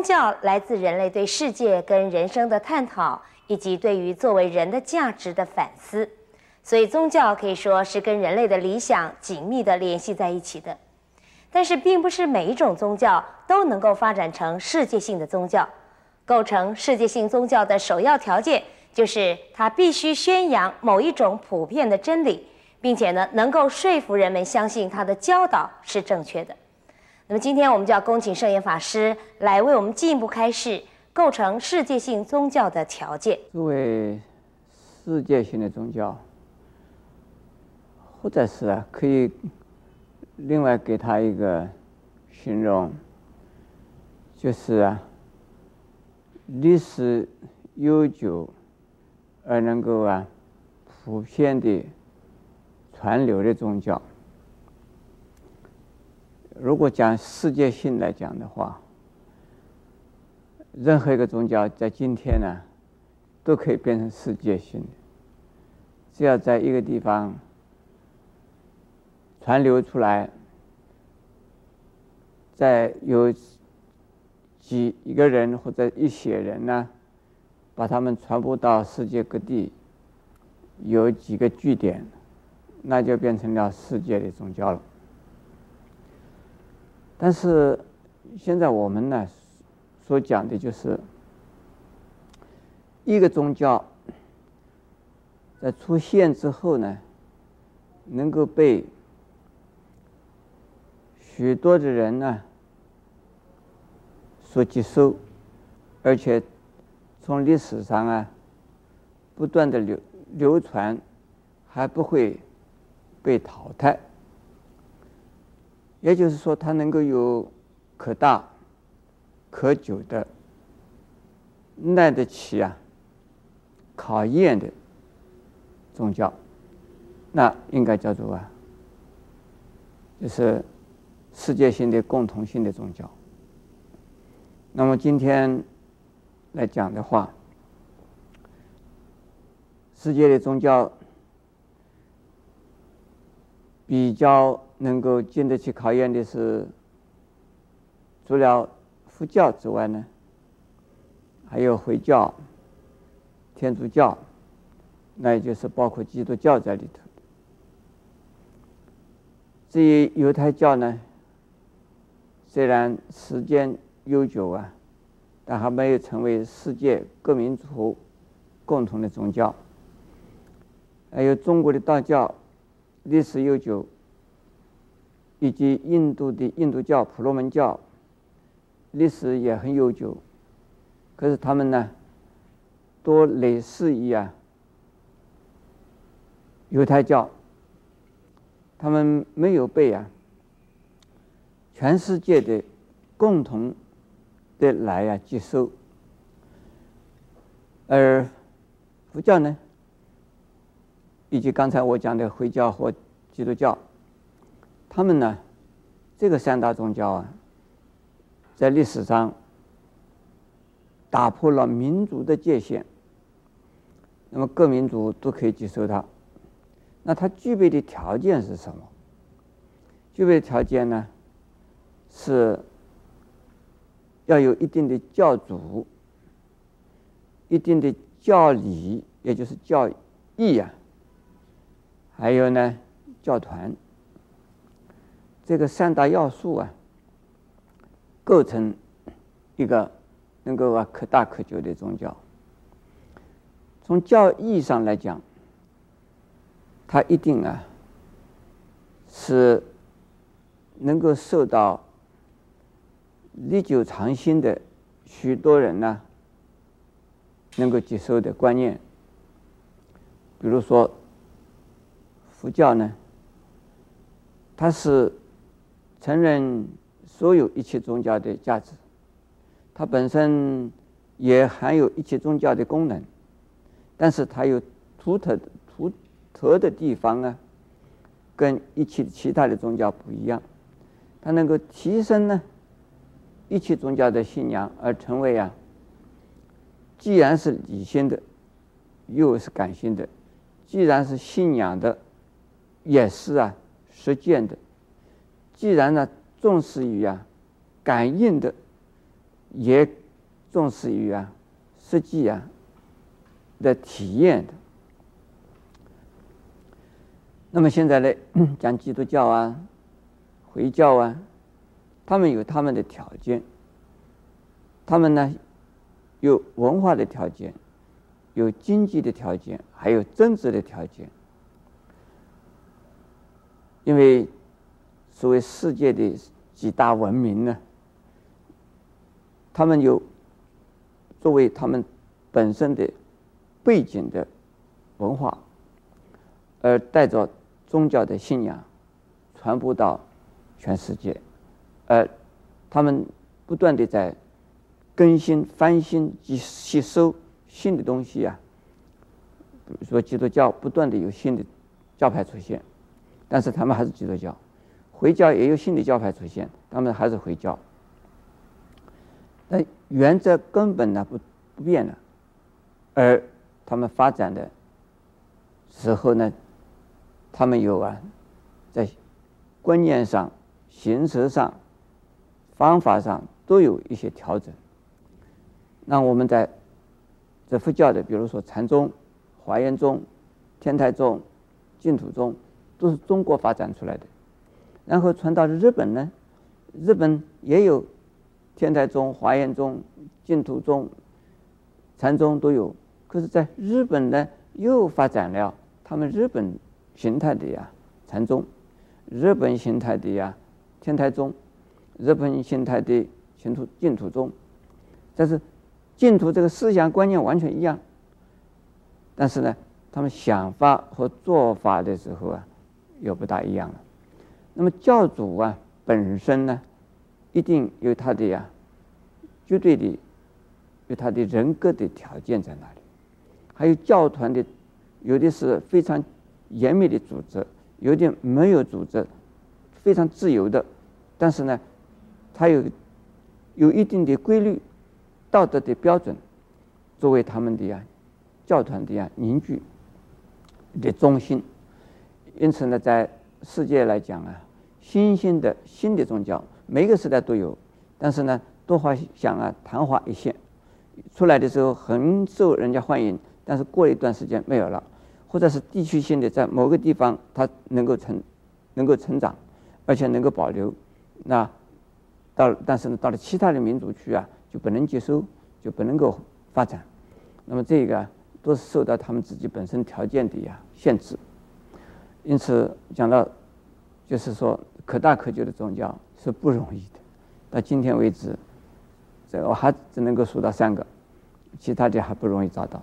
宗教来自人类对世界跟人生的探讨，以及对于作为人的价值的反思，所以宗教可以说是跟人类的理想紧密地联系在一起的。但是，并不是每一种宗教都能够发展成世界性的宗教。构成世界性宗教的首要条件，就是它必须宣扬某一种普遍的真理，并且呢，能够说服人们相信它的教导是正确的。那么今天我们就要恭请圣严法师来为我们进一步开示构成世界性宗教的条件。作为世界性的宗教，或者是啊，可以另外给他一个形容，就是啊，历史悠久而能够啊普遍的传流的宗教。如果讲世界性来讲的话，任何一个宗教在今天呢，都可以变成世界性的。只要在一个地方传流出来，再有几一个人或者一些人呢，把他们传播到世界各地，有几个据点，那就变成了世界的宗教了。但是现在我们呢，所讲的就是一个宗教在出现之后呢，能够被许多的人呢所接受，而且从历史上啊不断的流流传，还不会被淘汰。也就是说，它能够有可大可久的耐得起啊考验的宗教，那应该叫做啊，就是世界性的共同性的宗教。那么今天来讲的话，世界的宗教比较。能够经得起考验的是，除了佛教之外呢，还有回教、天主教，那也就是包括基督教在里头。至于犹太教呢，虽然时间悠久啊，但还没有成为世界各民族共同的宗教。还有中国的道教，历史悠久。以及印度的印度教、婆罗门教，历史也很悠久，可是他们呢，多类似于啊犹太教，他们没有被啊全世界的共同的来啊接受，而佛教呢，以及刚才我讲的回教或基督教。他们呢，这个三大宗教啊，在历史上打破了民族的界限，那么各民族都可以接受它。那它具备的条件是什么？具备的条件呢，是要有一定的教主，一定的教理，也就是教义啊，还有呢，教团。这个三大要素啊，构成一个能够啊可大可久的宗教。从教义上来讲，它一定啊是能够受到历久常新的许多人呢能够接受的观念。比如说佛教呢，它是。承认所有一切宗教的价值，它本身也含有一切宗教的功能，但是它有独特的独特的地方啊，跟一切其他的宗教不一样，它能够提升呢一切宗教的信仰，而成为啊，既然是理性的，又是感性的，既然是信仰的，也是啊实践的。既然呢重视于啊感应的，也重视于啊实际啊的体验的。那么现在呢，讲基督教啊、回教啊，他们有他们的条件，他们呢有文化的条件，有经济的条件，还有政治的条件。因为所谓世界的几大文明呢，他们有作为他们本身的背景的文化，而带着。宗教的信仰传播到全世界，而他们不断地在更新、翻新及吸收新的东西啊。比如说，基督教不断地有新的教派出现，但是他们还是基督教；回教也有新的教派出现，他们还是回教。但原则根本呢不不变了，而他们发展的时候呢？他们有啊，在观念上、形式上、方法上都有一些调整。那我们在这佛教的，比如说禅宗、华严宗、天台宗、净土宗，都是中国发展出来的。然后传到日本呢，日本也有天台宗、华严宗、净土宗、禅宗都有。可是，在日本呢，又发展了他们日本。形态的呀，禅宗；日本形态的呀，天台宗；日本形态的净土净土宗。但是净土这个思想观念完全一样，但是呢，他们想法和做法的时候啊，又不大一样了。那么教主啊，本身呢，一定有他的呀，绝对的有他的人格的条件在那里，还有教团的，有的是非常。严密的组织，有点没有组织，非常自由的，但是呢，它有有一定的规律、道德的标准，作为他们的呀教团的呀凝聚的中心。因此呢，在世界来讲啊，新兴的新的宗教，每个时代都有，但是呢，都好像啊昙花一现，出来的时候很受人家欢迎，但是过一段时间没有了。或者是地区性的，在某个地方它能够成，能够成长，而且能够保留。那到但是呢，到了其他的民族区啊，就不能接收，就不能够发展。那么这个都是受到他们自己本身条件的呀限制。因此讲到，就是说可大可小的宗教是不容易的。到今天为止，这我还只能够数到三个，其他的还不容易找到。